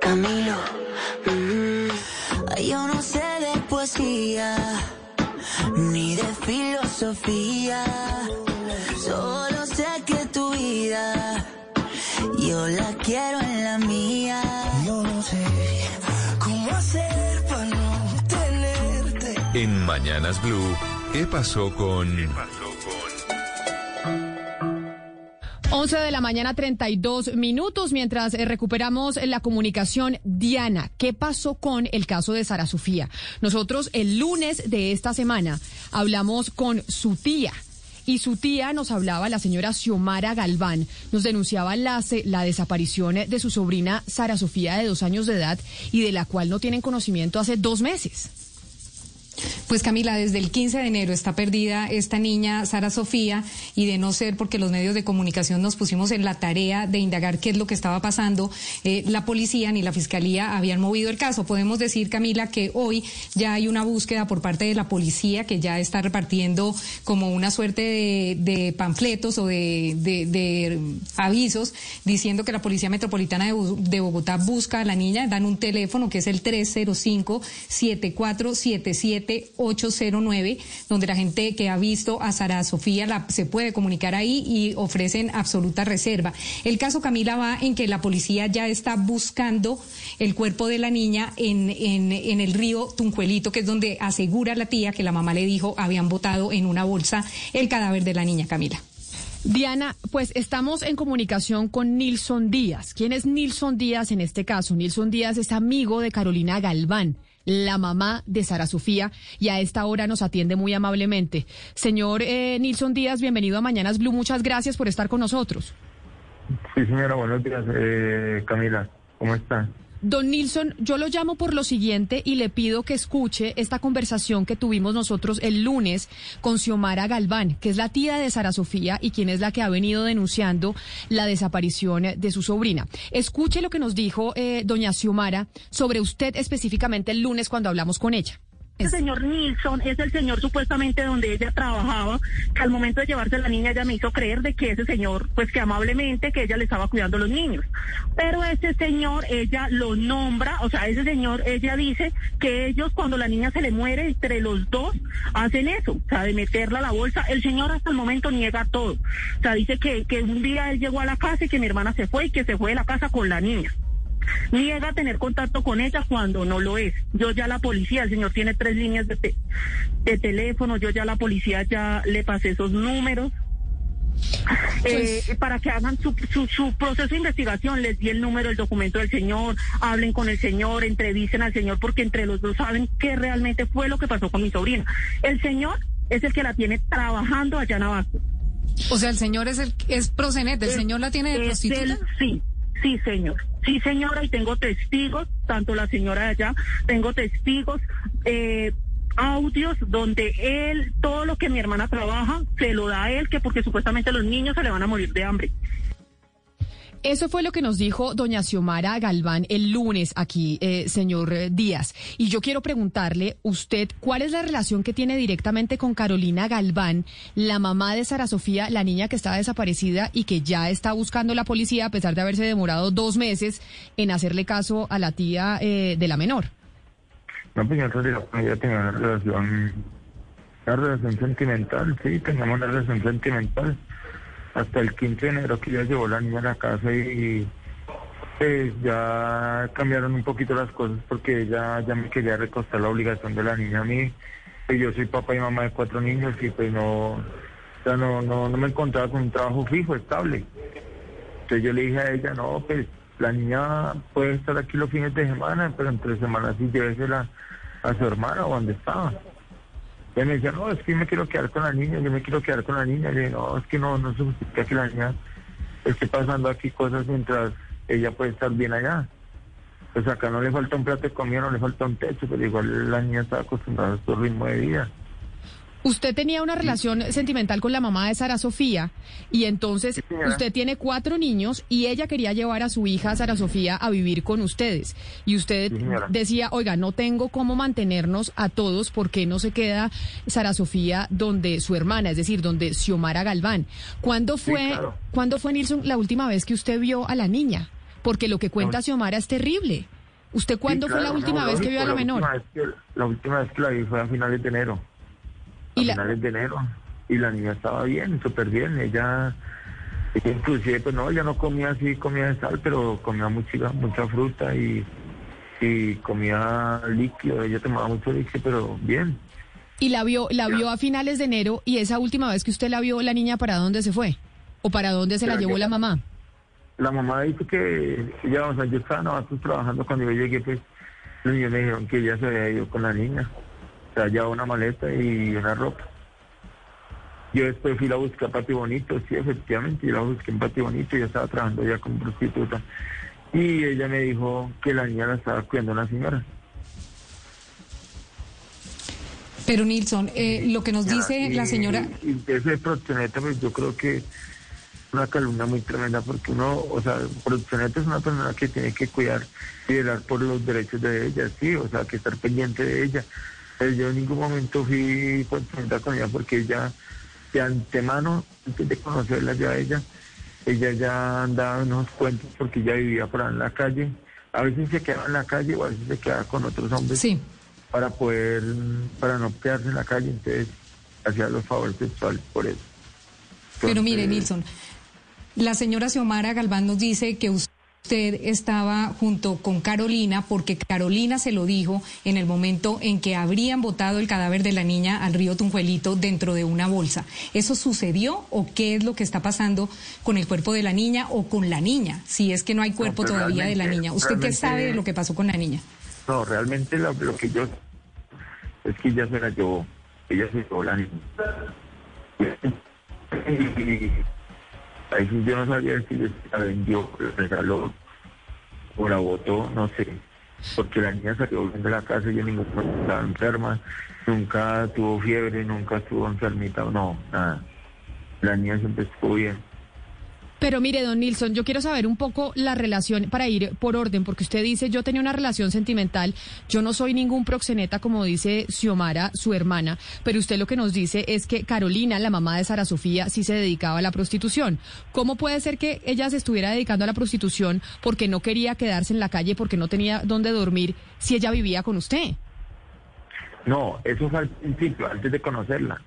Camilo, mm, yo no sé de poesía ni de filosofía, solo sé que tu vida yo la quiero en la mía. Yo no sé cómo hacer para no tenerte. En Mañanas Blue, ¿qué pasó con... 11 de la mañana, 32 minutos, mientras eh, recuperamos la comunicación. Diana, ¿qué pasó con el caso de Sara Sofía? Nosotros el lunes de esta semana hablamos con su tía. Y su tía nos hablaba, la señora Xiomara Galván, nos denunciaba la, la desaparición de su sobrina Sara Sofía de dos años de edad y de la cual no tienen conocimiento hace dos meses. Pues Camila, desde el 15 de enero está perdida esta niña, Sara Sofía, y de no ser porque los medios de comunicación nos pusimos en la tarea de indagar qué es lo que estaba pasando, eh, la policía ni la fiscalía habían movido el caso. Podemos decir, Camila, que hoy ya hay una búsqueda por parte de la policía que ya está repartiendo como una suerte de, panfletos o de, avisos diciendo que la Policía Metropolitana de, de Bogotá busca a la niña, dan un teléfono que es el 305 7477 809, donde la gente que ha visto a Sara Sofía se puede comunicar ahí y ofrecen absoluta reserva. El caso Camila va en que la policía ya está buscando el cuerpo de la niña en, en, en el río Tunjuelito, que es donde asegura la tía que la mamá le dijo habían botado en una bolsa el cadáver de la niña Camila. Diana, pues estamos en comunicación con Nilson Díaz. ¿Quién es Nilson Díaz en este caso? Nilson Díaz es amigo de Carolina Galván la mamá de Sara Sofía, y a esta hora nos atiende muy amablemente. Señor eh, Nilson Díaz, bienvenido a Mañanas Blue, muchas gracias por estar con nosotros. Sí, señora, buenos días, eh, Camila, ¿cómo está? Don Nilsson, yo lo llamo por lo siguiente y le pido que escuche esta conversación que tuvimos nosotros el lunes con Xiomara Galván, que es la tía de Sara Sofía y quien es la que ha venido denunciando la desaparición de su sobrina. Escuche lo que nos dijo eh, doña Xiomara sobre usted específicamente el lunes cuando hablamos con ella. Este señor Nilsson es el señor supuestamente donde ella trabajaba, que al momento de llevarse a la niña ella me hizo creer de que ese señor, pues que amablemente, que ella le estaba cuidando a los niños. Pero ese señor, ella lo nombra, o sea, ese señor, ella dice que ellos cuando la niña se le muere, entre los dos, hacen eso, o sea, de meterla a la bolsa. El señor hasta el momento niega todo. O sea, dice que, que un día él llegó a la casa y que mi hermana se fue y que se fue de la casa con la niña niega tener contacto con ella cuando no lo es. Yo ya la policía, el señor tiene tres líneas de, de teléfono, yo ya la policía ya le pasé esos números. Eh, pues para que hagan su, su, proceso de investigación, les di el número, el documento del señor, hablen con el señor, entrevisten al señor, porque entre los dos saben qué realmente fue lo que pasó con mi sobrina. El señor es el que la tiene trabajando allá en Abasto. O sea, el señor es el es procenet, el señor la tiene de prostituta. sí, Sí, señor. Sí, señora, y tengo testigos, tanto la señora de allá, tengo testigos, eh, audios donde él, todo lo que mi hermana trabaja, se lo da a él, que porque supuestamente los niños se le van a morir de hambre. Eso fue lo que nos dijo doña Xiomara Galván el lunes aquí, eh, señor Díaz. Y yo quiero preguntarle, usted, ¿cuál es la relación que tiene directamente con Carolina Galván, la mamá de Sara Sofía, la niña que está desaparecida y que ya está buscando la policía a pesar de haberse demorado dos meses en hacerle caso a la tía eh, de la menor? No, pues ella tenía una relación, una relación sentimental, sí, teníamos una relación sentimental hasta el 15 de enero que ya llevó la niña a la casa y pues ya cambiaron un poquito las cosas porque ella ya me quería recostar la obligación de la niña a mí. Yo soy papá y mamá de cuatro niños y pues no, ya no, no, no me encontraba con un trabajo fijo, estable. Entonces yo le dije a ella, no, pues la niña puede estar aquí los fines de semana, pero entre semanas sí llévesela a su hermana o donde estaba. Y me decía, no, es que me quiero quedar con la niña, yo me quiero quedar con la niña. Le dije, no, es que no, no se justifica que la niña esté pasando aquí cosas mientras ella puede estar bien allá. Pues acá no le falta un plato de comida, no le falta un techo, pero igual la niña está acostumbrada a su ritmo de vida. Usted tenía una relación sentimental con la mamá de Sara Sofía y entonces Sí, usted tiene cuatro niños y ella quería llevar a su hija Sara Sofía a vivir con ustedes. Y usted Sí, decía, oiga, no tengo cómo mantenernos a todos, ¿por qué no se queda Sara Sofía donde su hermana, es decir, donde Xiomara Galván? ¿Cuándo Sí, fue, claro. ¿cuándo fue, Nilsson, la última vez que usted vio a la niña? Porque lo que cuenta No. Xiomara es terrible. ¿Usted cuándo Sí, fue la última no, vez que vio a la menor? Última vez que- la última vez que la vi fue a finales de enero. A la- finales de enero. Y la niña estaba bien, súper bien. Ella, ella inclusive, pues no, ella no comía así, comía de sal, pero comía mucha, mucha fruta y, y comía líquido. Ella tomaba mucho líquido, pero bien. Y la vio, la Ya. vio a finales de enero y esa última vez que usted la vio, la niña para dónde se fue o para dónde se la llevó la mamá. La mamá dice que ella, o sea, yo estaba nosotros trabajando cuando yo llegué, pues los niños me dijeron que ella se había ido con la niña. Llevaba una maleta y una ropa. Yo después fui a buscar a Pati Bonito, sí, efectivamente, yo la busqué en Pati Bonito, yo estaba trabajando ya como prostituta. Y ella me dijo que la niña la estaba cuidando una señora. Pero Nilsson, eh, lo que nos dice Y- la señora... Y, y ese proxeneta, pues yo creo que una calumnia muy tremenda porque uno, o sea, proxeneta es una persona que tiene que cuidar y velar por los derechos de ella, sí, o sea, que estar pendiente de ella. Pero yo en ningún momento fui proxeneta con ella porque ella, de antemano, antes de conocerla ya ella, ella ya andaba en unos cuentos porque ella vivía por en la calle. A veces se quedaba en la calle o a veces se quedaba con otros hombres Sí. para poder, para no quedarse en la calle, entonces hacía los favores sexuales por eso. Pero mire, Entonces, Nilsson, la señora Xiomara Galván nos dice que usted estaba junto con Carolina porque Carolina se lo dijo en el momento en que habrían botado el cadáver de la niña al río Tunjuelito dentro de una bolsa. ¿Eso sucedió o qué es lo que está pasando con el cuerpo de la niña o con la niña? Si es que no hay cuerpo pues todavía de la niña. ¿Usted qué sabe de lo que pasó con la niña? No, realmente lo, lo que yo es que ella se la llevó, ella se llevó la niña. Ahí sí yo no sabía si la vendió, la regaló o la botó, no sé. Porque la niña salió bien de la casa y en ningún momento estaba enferma, nunca tuvo fiebre, nunca estuvo enfermita, no, nada. La niña siempre estuvo bien. Pero mire, don Nilsson, yo quiero saber un poco la relación para ir por orden, porque usted dice, yo tenía una relación sentimental, yo no soy ningún proxeneta, como dice Xiomara, su hermana, pero usted lo que nos dice es que Carolina, la mamá de Sara Sofía, sí se dedicaba a la prostitución. ¿Cómo puede ser que ella se estuviera dedicando a la prostitución porque no quería quedarse en la calle, porque no tenía dónde dormir, si ella vivía con usted? No, eso fue al principio, antes de conocerla.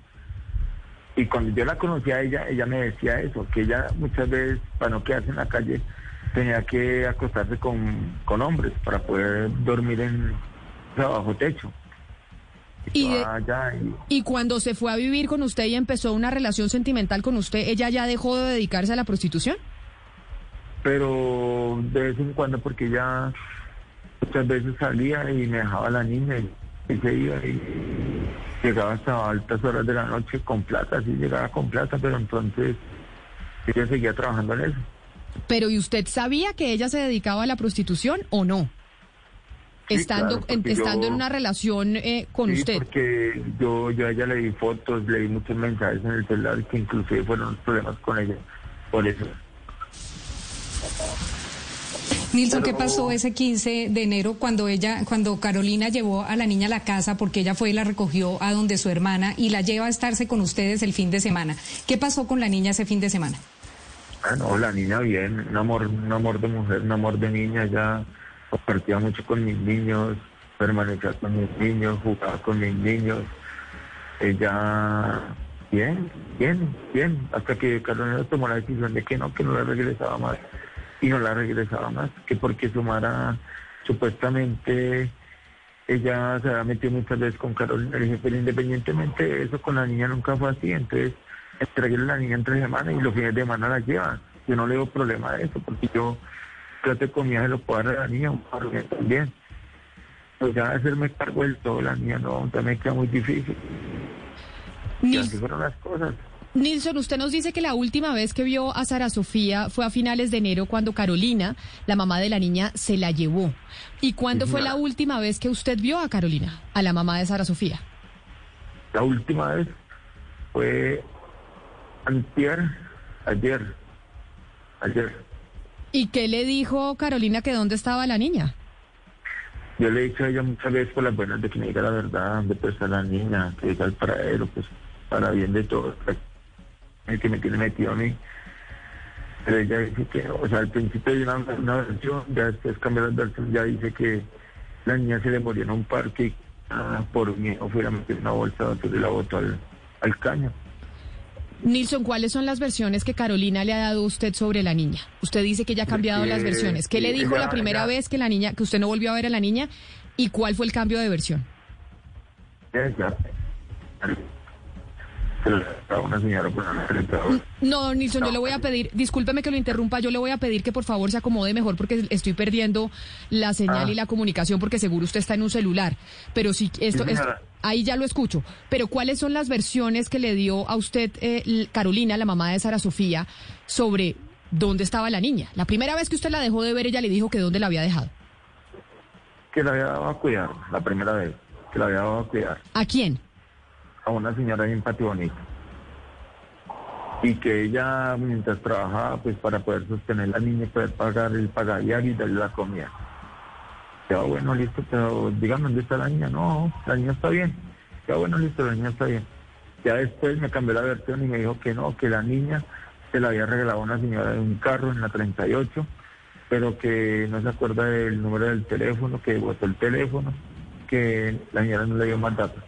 Y cuando yo la conocí a ella, ella me decía eso, que ella muchas veces, para no quedarse en la calle, tenía que acostarse con, con hombres para poder dormir en o sea, bajo techo. Y de- cuando se fue a vivir con usted y empezó una relación sentimental con usted, ¿ella ya dejó de dedicarse a la prostitución? pero de vez en cuando, porque ella muchas veces salía y me dejaba la niña y, y se iba y llegaba hasta altas horas de la noche con plata, sí llegaba con plata, pero entonces ella seguía trabajando en eso. Pero ¿y usted sabía que ella se dedicaba a la prostitución o no? Sí, estando claro, en, estando yo- en una relación eh, con Sí, usted. porque yo, yo a ella le di fotos, le di muchos mensajes en el celular que inclusive fueron problemas con ella. Por eso. Nilson, ¿qué pasó ese 15 de enero cuando ella, cuando Carolina llevó a la niña a la casa porque ella fue y la recogió a donde su hermana y la lleva a estarse con ustedes el fin de semana? ¿Qué pasó con la niña ese fin de semana? Ah, no, la niña bien, un amor, un amor de mujer, un amor de niña, ya compartía mucho con mis niños, permanecía con mis niños, jugaba con mis niños. Ella, bien, bien, bien, hasta que Carolina tomó la decisión de que no, que no la regresaba más. Y no la regresaba más, que porque Sumara supuestamente ella se había metido muchas veces con Carolina. Le dije, pero independientemente de eso, con la niña nunca fue así. Entonces, entregué a la niña entre semanas y los fines de semana la llevan. Yo no le veo problema de eso, porque yo trato de comida, se lo puedo dar a la niña, un par de también. Pues ya hacerme cargo del todo, la niña no, también queda muy difícil. Y así fueron las cosas. Nilson, usted nos dice que la última vez que vio a Sara Sofía fue a finales de enero cuando Carolina, la mamá de la niña, se la llevó. ¿Y cuándo fue la última vez que usted vio a Carolina, a la mamá de Sara Sofía? La última vez fue antier, ayer, ayer. ¿Y qué le dijo Carolina que dónde estaba la niña? Yo le he dicho a ella muchas veces por las buenas de que me diga la verdad, dónde puede estar la niña, que diga el paradero, pues para bien de todo, el que me tiene metido a mí. Pero ella dice que, o sea, al principio hay una, una versión, ya después cambió la versión, ya dice que la niña se le murió en un parque y ah, por miedo fuera a meter una bolsa, entonces la botó al, al caño. Nilson, ¿cuáles son las versiones que Carolina le ha dado a usted sobre la niña? Usted dice que ya ha cambiado Eh, las versiones. ¿Qué le dijo la primera vez que la niña, que usted no volvió a ver a la niña? ¿Y cuál fue el cambio de versión? Se la a una señora por una secretadora. No, Nilson, yo le voy a pedir, discúlpeme que lo interrumpa, yo le voy a pedir que por favor se acomode mejor porque estoy perdiendo la señal Ah. y la comunicación porque seguro usted está en un celular. Pero sí, esto, Sí, esto- ahí ya lo escucho. Pero ¿cuáles son las versiones que le dio a usted eh, Carolina, la mamá de Sara Sofía, sobre dónde estaba la niña? La primera vez que usted la dejó de ver, ella le dijo que dónde la había dejado. que la había dado a cuidar, la primera vez, que la había dado a cuidar ¿A quién? A una señora en Patio Bonito. Y que ella, mientras trabajaba, pues para poder sostener la niña, poder pagar el pagadiario y darle la comida. Ya bueno, listo, pero dígame dónde está la niña. No, la niña está bien. Ya bueno, listo, la niña está bien. Ya después me cambió la versión y me dijo que no, que la niña se la había regalado a una señora de un carro en la 38, pero que no se acuerda del número del teléfono, que botó el teléfono, que la señora no le dio más datos.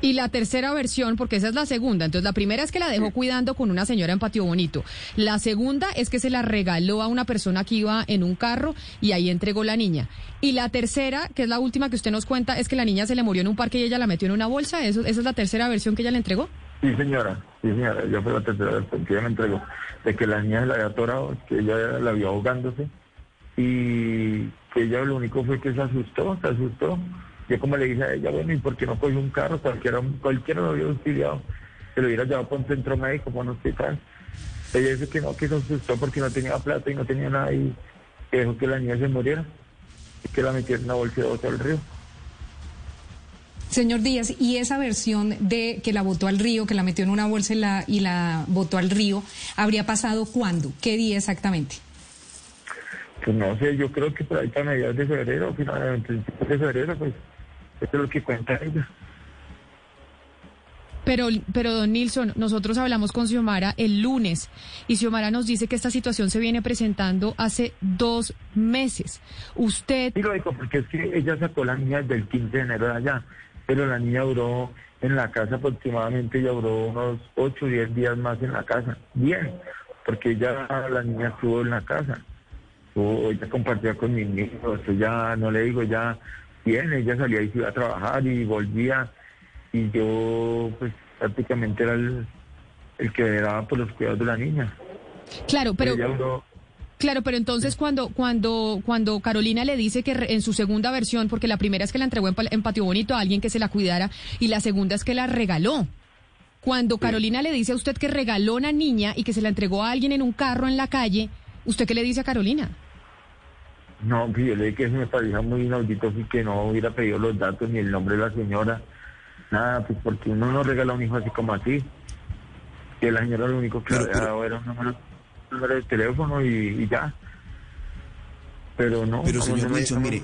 Y la tercera versión, porque esa es la segunda. Entonces, la primera es que la dejó cuidando con una señora en Patio Bonito. La segunda es que se la regaló a una persona que iba en un carro y ahí entregó la niña. Y la tercera, que es la última que usted nos cuenta, es que la niña se le murió en un parque y ella la metió en una bolsa. ¿Eso, ¿Esa es la tercera versión que ella le entregó? Sí, señora, sí, señora, yo fue la tercera vez que ella me entregó, de que la niña se la había atorado, que ella la vio ahogándose y que ella lo único fue que se asustó, se asustó. Yo como le dije a ella, bueno, ¿y por qué no cogió un carro? Cualquiera, cualquiera lo hubiera auxiliado, se lo hubiera llevado para un centro médico, para un hospital. Ella dice que no, que se asustó porque no tenía plata y no tenía nada y que dejó que la niña se muriera y que la metiera en una bolsa botó al río. Señor Díaz, y esa versión de que la botó al río, que la metió en una bolsa y la, y la botó al río, ¿habría pasado cuándo? ¿Qué día exactamente? Pues no sé, yo creo que por ahí para mediados de febrero, finalmente, de febrero, pues eso es lo que cuenta ella. Pero, pero don Nilson, nosotros hablamos con Xiomara el lunes y Xiomara nos dice que esta situación se viene presentando hace dos meses. Usted, Sí, lo digo, porque es que ella sacó la niña desde el 15 de enero de allá, pero la niña duró en la casa aproximadamente, ella duró unos 8 o 10 días más en la casa. Bien, porque ya la niña estuvo en la casa. Estuvo- ella compartía con mis niños, ya no le digo, ya bien, ella salía y se iba a trabajar y volvía y yo pues prácticamente era el, el que daba por los cuidados de la niña. claro, pero... duró Claro, pero entonces cuando cuando cuando Carolina le dice que re- en su segunda versión, porque la primera es que la entregó en Patio Bonito a alguien que se la cuidara y la segunda es que la regaló. Cuando Carolina le dice a usted que regaló una niña y que se la entregó a alguien en un carro en la calle, ¿usted qué le dice a Carolina? No, pues yo le dije que eso me parecía muy inaudito y que no hubiera pedido los datos ni el nombre de la señora. Nada, pues porque uno no regala un hijo así como así. Que la señora lo único que Pero- le había dado era un número, un número de teléfono y, y ya. Pero no. Pero señor no- mire,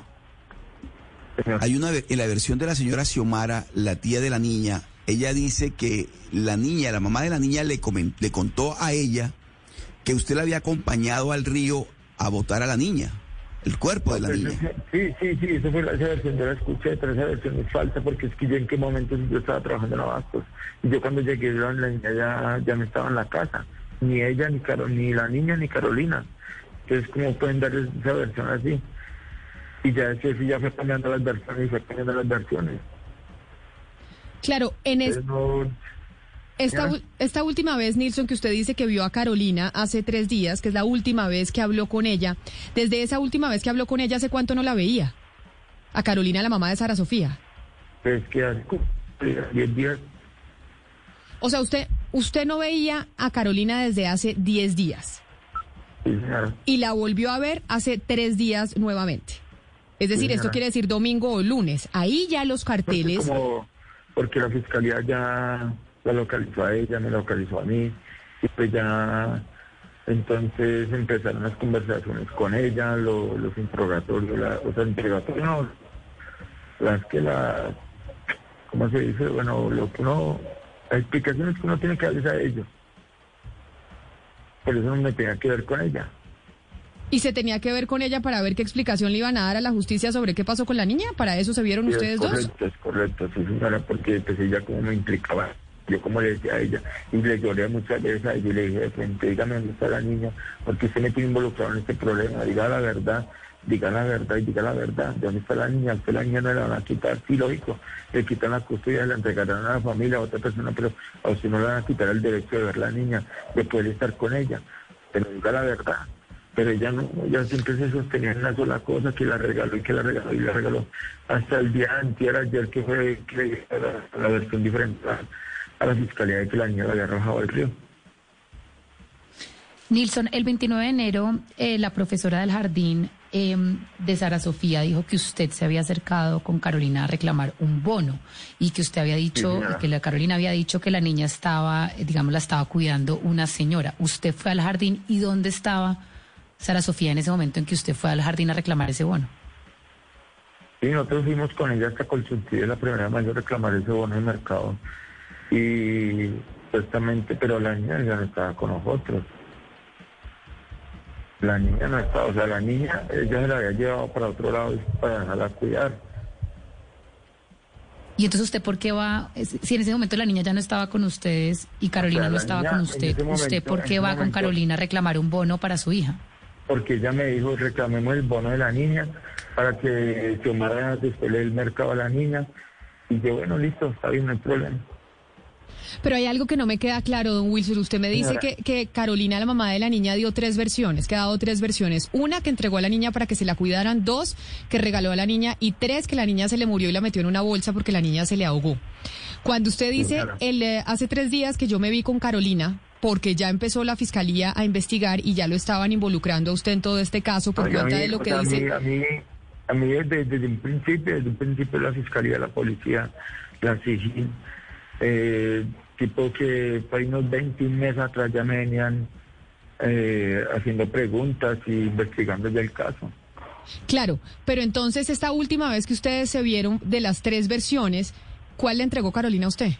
Señor. hay una en la versión de la señora Xiomara, la tía de la niña, ella dice que la niña, la mamá de la niña le, comen- le contó a ella que usted la había acompañado al río a botar a la niña, el cuerpo de la Pues, niña. Sí, sí, sí, esa fue la, esa versión, yo la escuché, pero esa versión es falsa porque es que yo en qué momento yo estaba trabajando en Abastos. Y yo cuando llegué, la la niña ya, ya no estaba en la casa. Ni ella, ni Caro, ni la niña, ni Carolina. Entonces, ¿cómo pueden dar esa versión así? Y ya después sí ya fue cambiando las versiones y fue cambiando las versiones. Claro, en es- no, esta, esta última vez, Nilson, que usted dice que vio a Carolina hace tres días, que es la última vez que habló con ella, desde esa última vez que habló con ella, ¿hace cuánto no la veía? A Carolina, la mamá de Sara Sofía. pues que hace como 10 días, O sea, usted, usted no veía a Carolina desde hace 10 días sí, y la volvió a ver hace tres días nuevamente. Es decir, Sí, esto quiere decir domingo o lunes. Ahí ya los carteles. como, porque la fiscalía ya la localizó a ella, me localizó a mí, y pues ya entonces empezaron las conversaciones con ella, lo- los interrogatorios, la, o sea, interrogatorios no, las que la, ¿cómo se dice? Bueno, lo que uno, las explicaciones que uno tiene que darles a ellos. Por eso no me tenía que ver con ella. ¿Y se tenía que ver con ella para ver qué explicación le iban a dar a la justicia sobre qué pasó con la niña? ¿Para eso se vieron Sí, ustedes es dos? correcto, es correcto, sí señora, porque pues ella como me implicaba, yo como le decía a ella, y le lloré muchas veces a ella y le dije de frente, dígame dónde está la niña, porque usted me tiene involucrado en este problema, diga la verdad, diga la verdad y diga la verdad, ¿de dónde está la niña? Usted la niña no la van a quitar, sí, lógico, le quitan la custodia, la entregarán a la familia, a otra persona, pero a usted no le van a quitar el derecho de ver la niña, de poder estar con ella, pero diga la verdad. Pero ella no, ella siempre se sostenía en una sola cosa, que la regaló y que la regaló y la regaló. Hasta el día anterior, ayer que fue que la, la versión diferente a, la fiscalía de que la niña la había arrojado al río. Nilson, el 29 de enero, eh, la profesora del jardín eh, de Sara Sofía dijo que usted se había acercado con Carolina a reclamar un bono y que usted había dicho, que la Carolina había dicho que la niña estaba, eh, digamos, la estaba cuidando una señora. ¿Usted fue al jardín y dónde estaba Sara Sofía en ese momento en que usted fue al jardín a reclamar ese bono? Y nosotros fuimos con ella hasta Colchuntillo, la primera mayor a reclamar ese bono de mercado. Y supuestamente, pero la niña ya no estaba con nosotros. La niña no estaba, o sea, la niña, ella se la había llevado para otro lado para dejarla cuidar. Y entonces usted, ¿por qué va? Si en ese momento la niña ya no estaba con ustedes y Carolina sea, no estaba niña con usted, momento- ¿usted por qué va con Carolina a reclamar un bono para su hija? porque ella me dijo reclamemos el bono de la niña para que Xiomara después el mercado a la niña y yo bueno listo está bien no hay problema Pero hay algo que no me queda claro, don Wilson. Usted me dice que, que Carolina, la mamá de la niña, dio tres versiones, que ha dado tres versiones. Una, que entregó a la niña para que se la cuidaran. Dos, que regaló a la niña. Y tres, que la niña se le murió y la metió en una bolsa porque la niña se le ahogó. Cuando usted dice, el, eh, hace tres días que yo me vi con Carolina, porque ya empezó la fiscalía a investigar y ya lo estaban involucrando a usted en todo este caso por Oiga, cuenta mí- de lo o que sea, dice. a mí a mí desde, desde un principio desde un principio la fiscalía la policía la SIGIN eh, tipo que fue unos 21 meses atrás ya me venían eh, haciendo preguntas y investigando ya el caso Claro, pero entonces esta última vez que ustedes se vieron de las tres versiones, ¿cuál le entregó Carolina a usted?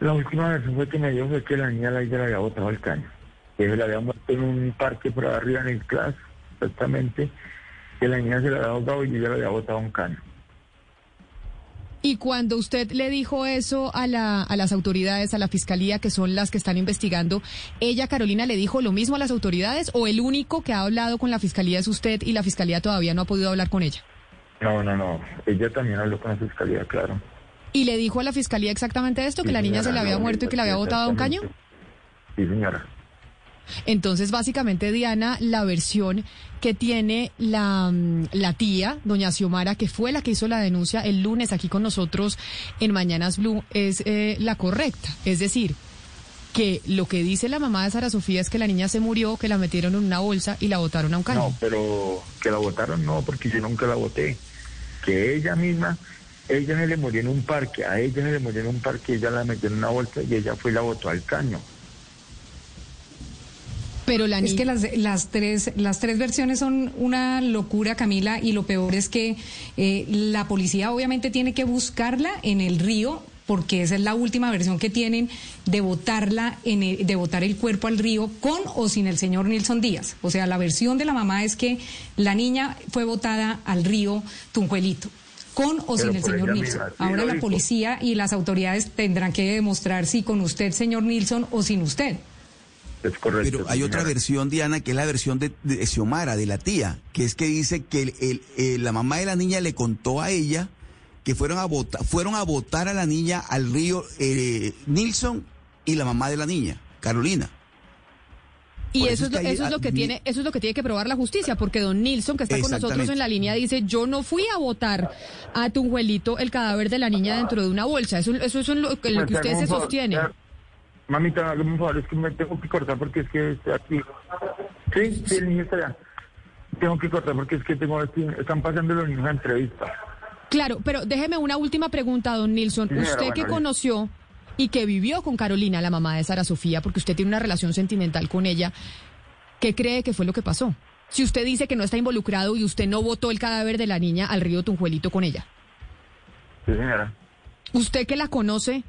La última versión fue que me fue que la niña la, había botado al caño. Que se la había muerto en un parque por arriba en el class, exactamente. Que la niña se la había ahogado y ella la había botado a un caño. Y cuando usted le dijo eso a, la, a las autoridades, a la fiscalía, que son las que están investigando, ¿ella, Carolina, le dijo lo mismo a las autoridades o el único que ha hablado con la fiscalía es usted y la fiscalía todavía no ha podido hablar con ella? No, no, no. Ella también habló con la fiscalía, claro. ¿Y le dijo a la fiscalía exactamente esto, que la niña se le había no, muerto y que la había botado a un caño? Sí, señora. Entonces, básicamente, Diana, la versión que tiene la, mm, la tía, doña Xiomara, que fue la que hizo la denuncia el lunes aquí con nosotros en Mañanas Blue, es eh, la correcta. Es decir, que lo que dice la mamá de Sara Sofía es que la niña se murió, que la metieron en una bolsa y la botaron a un caño. No, pero que la votaron no, porque yo nunca la voté. Que ella misma, ella se le murió en un parque, a ella se le murió en un parque, ella la metió en una bolsa y ella fue y la botó al caño. Pero la Es que las, las, tres, las tres versiones son una locura, Camila, y lo peor es que eh, la policía obviamente tiene que buscarla en el río, porque esa es la última versión que tienen de botarla, en el- de botar el cuerpo al río con o sin el señor Nilson Díaz. O sea, la versión de la mamá es que la niña fue botada al río Tunjuelito. Con o Pero sin el señor ella Nilson. misma, sí, Ahora la dijo. policía y las autoridades tendrán que demostrar si con usted, señor Nilson, o sin usted. Es correcto. Pero hay otra versión, Diana, que es la versión de, de Xiomara, de la tía, que es que dice que el- el- eh, la mamá de la niña le contó a ella que fueron a votar, fueron a votar a la niña al río eh, Nilson y la mamá de la niña, Carolina. Y eso, eso es lo, eso es lo que tiene, eso es lo que tiene que probar la justicia, porque don Nilson, que está con nosotros en la línea, dice, yo no fui a votar a Tunjuelito el cadáver de la niña dentro de una bolsa. Eso, eso es lo, que- lo que usted tengo se sostiene. Mamita, hágame un favor, es que me tengo que cortar porque es que estoy aquí. Sí, sí, el niño está allá. Tengo que cortar porque es que tengo, están pasando los niños a entrevista. Claro, pero déjeme una última pregunta, don Nilsson. Sí, usted que conoció y que vivió con Carolina, la mamá de Sara Sofía, porque usted tiene una relación sentimental con ella, ¿qué cree que fue lo que pasó? Si usted dice que no está involucrado y usted no botó el cadáver de la niña al río Tunjuelito con ella. Sí, señora. Usted que la conoce,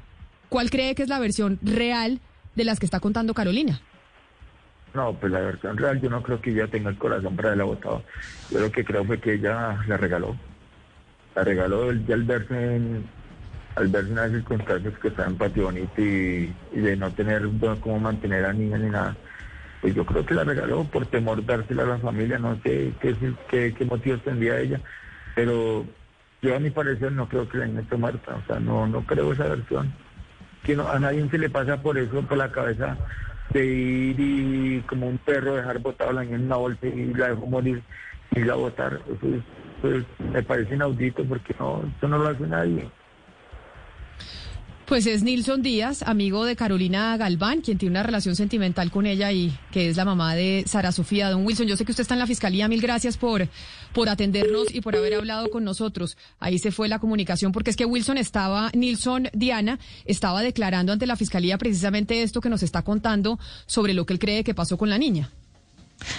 ¿cuál cree que es la versión real de las que está contando Carolina? No, pues la versión real, yo no creo que ella tenga el corazón para haberla votado. Yo lo que creo fue que ella la regaló. La regaló ya al verse en, al verse en las circunstancias que está en Patio y, de no tener cómo mantener a niña ni nada. Pues yo creo que la regaló por temor dársela a la familia, no sé qué, qué, qué motivos tendría ella, pero yo a mi parecer no creo que la niña esté muerta, o sea, no, no creo esa versión. Que no, a nadie se le pasa por eso, por la cabeza de ir y como un perro dejar botado la niña en una bolsa y la dejó morir y la botar. Eso es, pues, me parece inaudito porque no, eso no lo hace nadie. Pues es Nilson Díaz, amigo de Carolina Galván, quien tiene una relación sentimental con ella y que es la mamá de Sara Sofía. Don Wilson, yo sé que usted está en la fiscalía. Mil gracias por, por atendernos y por haber hablado con nosotros. Ahí se fue la comunicación, porque es que Wilson estaba, Nilson Diana, estaba declarando ante la fiscalía precisamente esto que nos está contando sobre lo que él cree que pasó con la niña.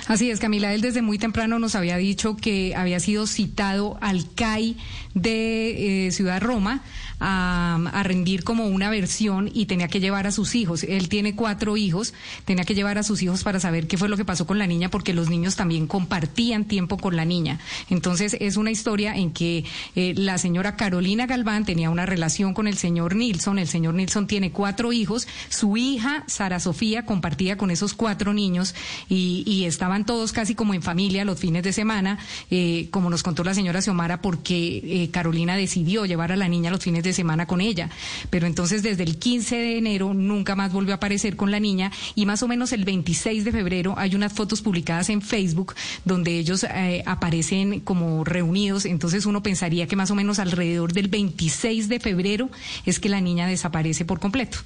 Así es, Camila, él desde muy temprano nos había dicho que había sido citado al CAI de eh, Ciudad Roma a, rendir como una versión y tenía que llevar a sus hijos. Él tiene cuatro hijos, tenía que llevar a sus hijos para saber qué fue lo que pasó con la niña, porque los niños también compartían tiempo con la niña. Entonces es una historia en que eh, la señora Carolina Galván tenía una relación con el señor Nilsson. El señor Nilsson tiene cuatro hijos. Su hija, Sara Sofía, compartía con esos cuatro niños y, y estaban todos casi como en familia los fines de semana, eh, como nos contó la señora Xiomara, porque eh, Carolina decidió llevar a la niña los fines de semana con ella. Pero entonces desde el 15 de enero nunca más volvió a aparecer con la niña y más o menos el 26 de febrero hay unas fotos publicadas en Facebook donde ellos eh, aparecen como reunidos. Entonces uno pensaría que más o menos alrededor del 26 de febrero es que la niña desaparece por completo.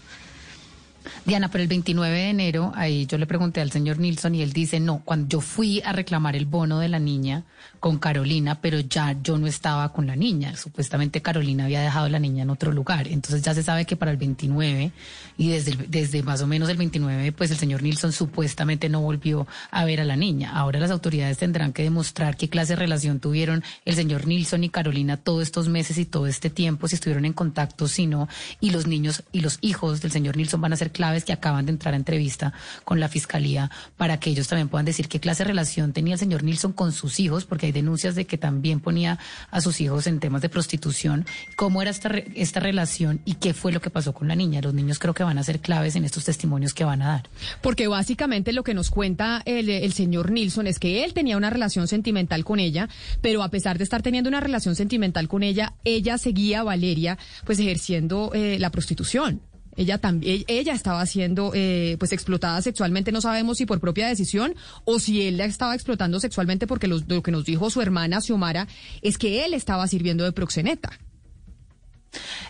Diana, pero el 29 de enero, ahí yo le pregunté al señor Nilsson y él dice, no, cuando yo fui a reclamar el bono de la niña con Carolina, pero ya yo no estaba con la niña. Supuestamente Carolina había dejado a la niña en otro lugar. Entonces ya se sabe que para el 29 y desde, desde más o menos el 29, pues el señor Nilsson supuestamente no volvió a ver a la niña. Ahora las autoridades tendrán que demostrar qué clase de relación tuvieron el señor Nilsson y Carolina todos estos meses y todo este tiempo, si estuvieron en contacto, si no, y los niños y los hijos del señor Nilsson van a ser claves que acaban de entrar a entrevista con la fiscalía para que ellos también puedan decir qué clase de relación tenía el señor Nilsson con sus hijos, porque hay denuncias de que también ponía a sus hijos en temas de prostitución, cómo era esta, esta relación y qué fue lo que pasó con la niña. Los niños creo que van a ser claves en estos testimonios que van a dar. Porque básicamente lo que nos cuenta el, el señor Nilsson es que él tenía una relación sentimental con ella, pero a pesar de estar teniendo una relación sentimental con ella, ella seguía, Valeria, pues ejerciendo eh, la prostitución. Ella también, ella estaba siendo eh, pues explotada sexualmente, no sabemos si por propia decisión o si él la estaba explotando sexualmente porque los, lo que nos dijo su hermana Xiomara es que él estaba sirviendo de proxeneta.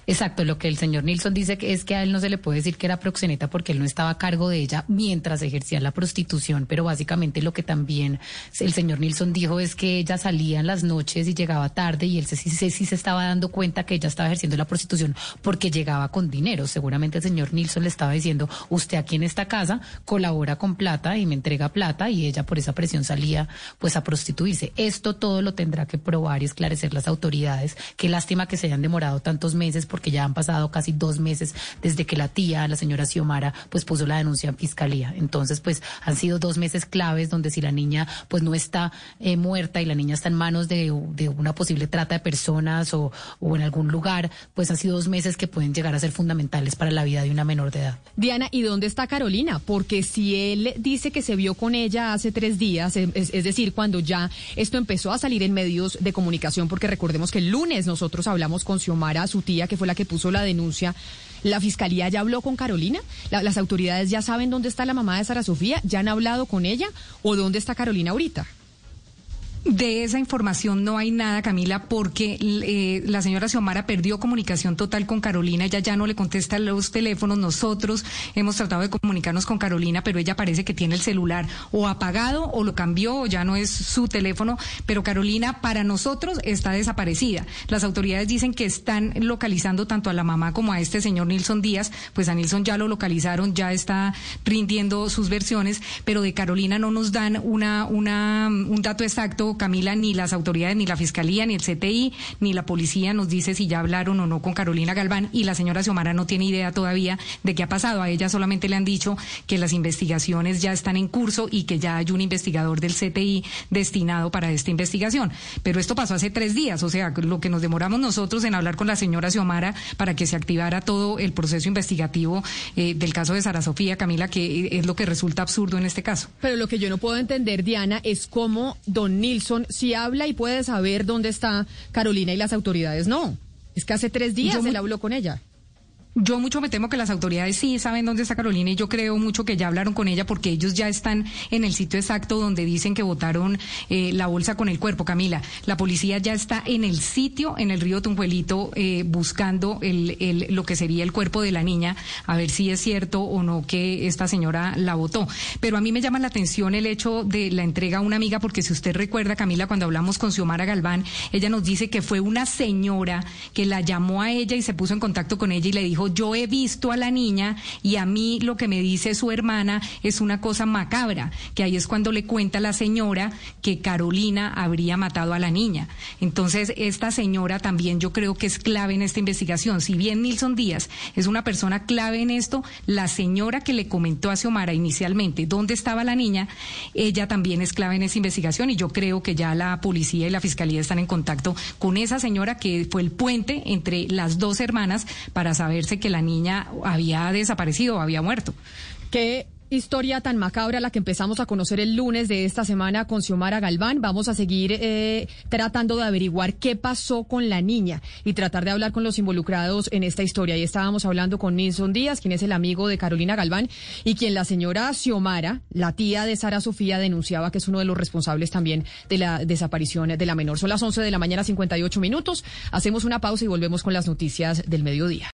Exacto, lo que el señor Nilsson dice es que a él no se le puede decir que era proxeneta porque él no estaba a cargo de ella mientras ejercía la prostitución, pero básicamente lo que también el señor Nilsson dijo es que ella salía en las noches y llegaba tarde y él sí, sí, sí se estaba dando cuenta que ella estaba ejerciendo la prostitución porque llegaba con dinero. Seguramente el señor Nilsson le estaba diciendo, usted aquí en esta casa colabora con plata y me entrega plata y ella por esa presión salía pues a prostituirse. Esto todo lo tendrá que probar y esclarecer las autoridades. Qué lástima que se hayan demorado tantos meses porque ya han pasado casi dos meses desde que la tía, la señora Xiomara, pues puso la denuncia en fiscalía. Entonces, pues han sido dos meses claves donde si la niña pues no está eh, muerta y la niña está en manos de, una posible trata de personas o, en algún lugar, pues han sido dos meses que pueden llegar a ser fundamentales para la vida de una menor de edad. Diana, ¿y dónde está Carolina? Porque si él dice que se vio con ella hace tres días, es, es decir, cuando ya esto empezó a salir en medios de comunicación, porque recordemos que el lunes nosotros hablamos con Xiomara, su tía, que fue la que puso la denuncia. ¿La fiscalía ya habló con Carolina? ¿La, ¿Las autoridades ya saben dónde está la mamá de Sara Sofía? ¿Ya han hablado con ella? ¿O dónde está Carolina ahorita? De esa información no hay nada, Camila, porque eh, la señora Xiomara perdió comunicación total con Carolina, ella ya no le contesta los teléfonos, nosotros hemos tratado de comunicarnos con Carolina, pero ella parece que tiene el celular o apagado o lo cambió o ya no es su teléfono, pero Carolina para nosotros está desaparecida. Las autoridades dicen que están localizando tanto a la mamá como a este señor Nilson Díaz, pues a Nilson ya lo localizaron, ya está rindiendo sus versiones, pero de Carolina no nos dan una, una, un dato exacto Camila, ni las autoridades, ni la Fiscalía, ni el CTI, ni la policía nos dice si ya hablaron o no con Carolina Galván y la señora Xiomara no tiene idea todavía de qué ha pasado. A ella solamente le han dicho que las investigaciones ya están en curso y que ya hay un investigador del CTI destinado para esta investigación. Pero esto pasó hace tres días, o sea, lo que nos demoramos nosotros en hablar con la señora Xiomara para que se activara todo el proceso investigativo eh, del caso de Sara Sofía, Camila, que es lo que resulta absurdo en este caso. Pero lo que yo no puedo entender, Diana, es cómo don Nilson si habla y puede saber dónde está Carolina y las autoridades no. Es que hace tres días él habló con ella. Yo mucho me temo que las autoridades sí saben dónde está Carolina y yo creo mucho que ya hablaron con ella porque ellos ya están en el sitio exacto donde dicen que votaron eh, la bolsa con el cuerpo. Camila, la policía ya está en el sitio, en el río Tunjuelito, eh, buscando el, el, lo que sería el cuerpo de la niña, a ver si es cierto o no que esta señora la votó. Pero a mí me llama la atención el hecho de la entrega a una amiga porque si usted recuerda, Camila, cuando hablamos con Xiomara Galván, ella nos dice que fue una señora que la llamó a ella y se puso en contacto con ella y le dijo yo he visto a la niña y a mí lo que me dice su hermana es una cosa macabra, que ahí es cuando le cuenta la señora que Carolina habría matado a la niña. Entonces, esta señora también yo creo que es clave en esta investigación. Si bien Nilson Díaz es una persona clave en esto, la señora que le comentó a Xiomara inicialmente dónde estaba la niña, ella también es clave en esa investigación y yo creo que ya la policía y la fiscalía están en contacto con esa señora que fue el puente entre las dos hermanas para saberse que la niña había desaparecido, había muerto. ¿Qué historia tan macabra la que empezamos a conocer el lunes de esta semana con Xiomara Galván. Vamos a seguir eh, tratando de averiguar qué pasó con la niña y tratar de hablar con los involucrados en esta historia. Y estábamos hablando con Nilson Díaz, quien es el amigo de Carolina Galván y quien la señora Xiomara, la tía de Sara Sofía, denunciaba que es uno de los responsables también de la desaparición de la menor. Son las 11 de la mañana, 58 minutos. Hacemos una pausa y volvemos con las noticias del mediodía.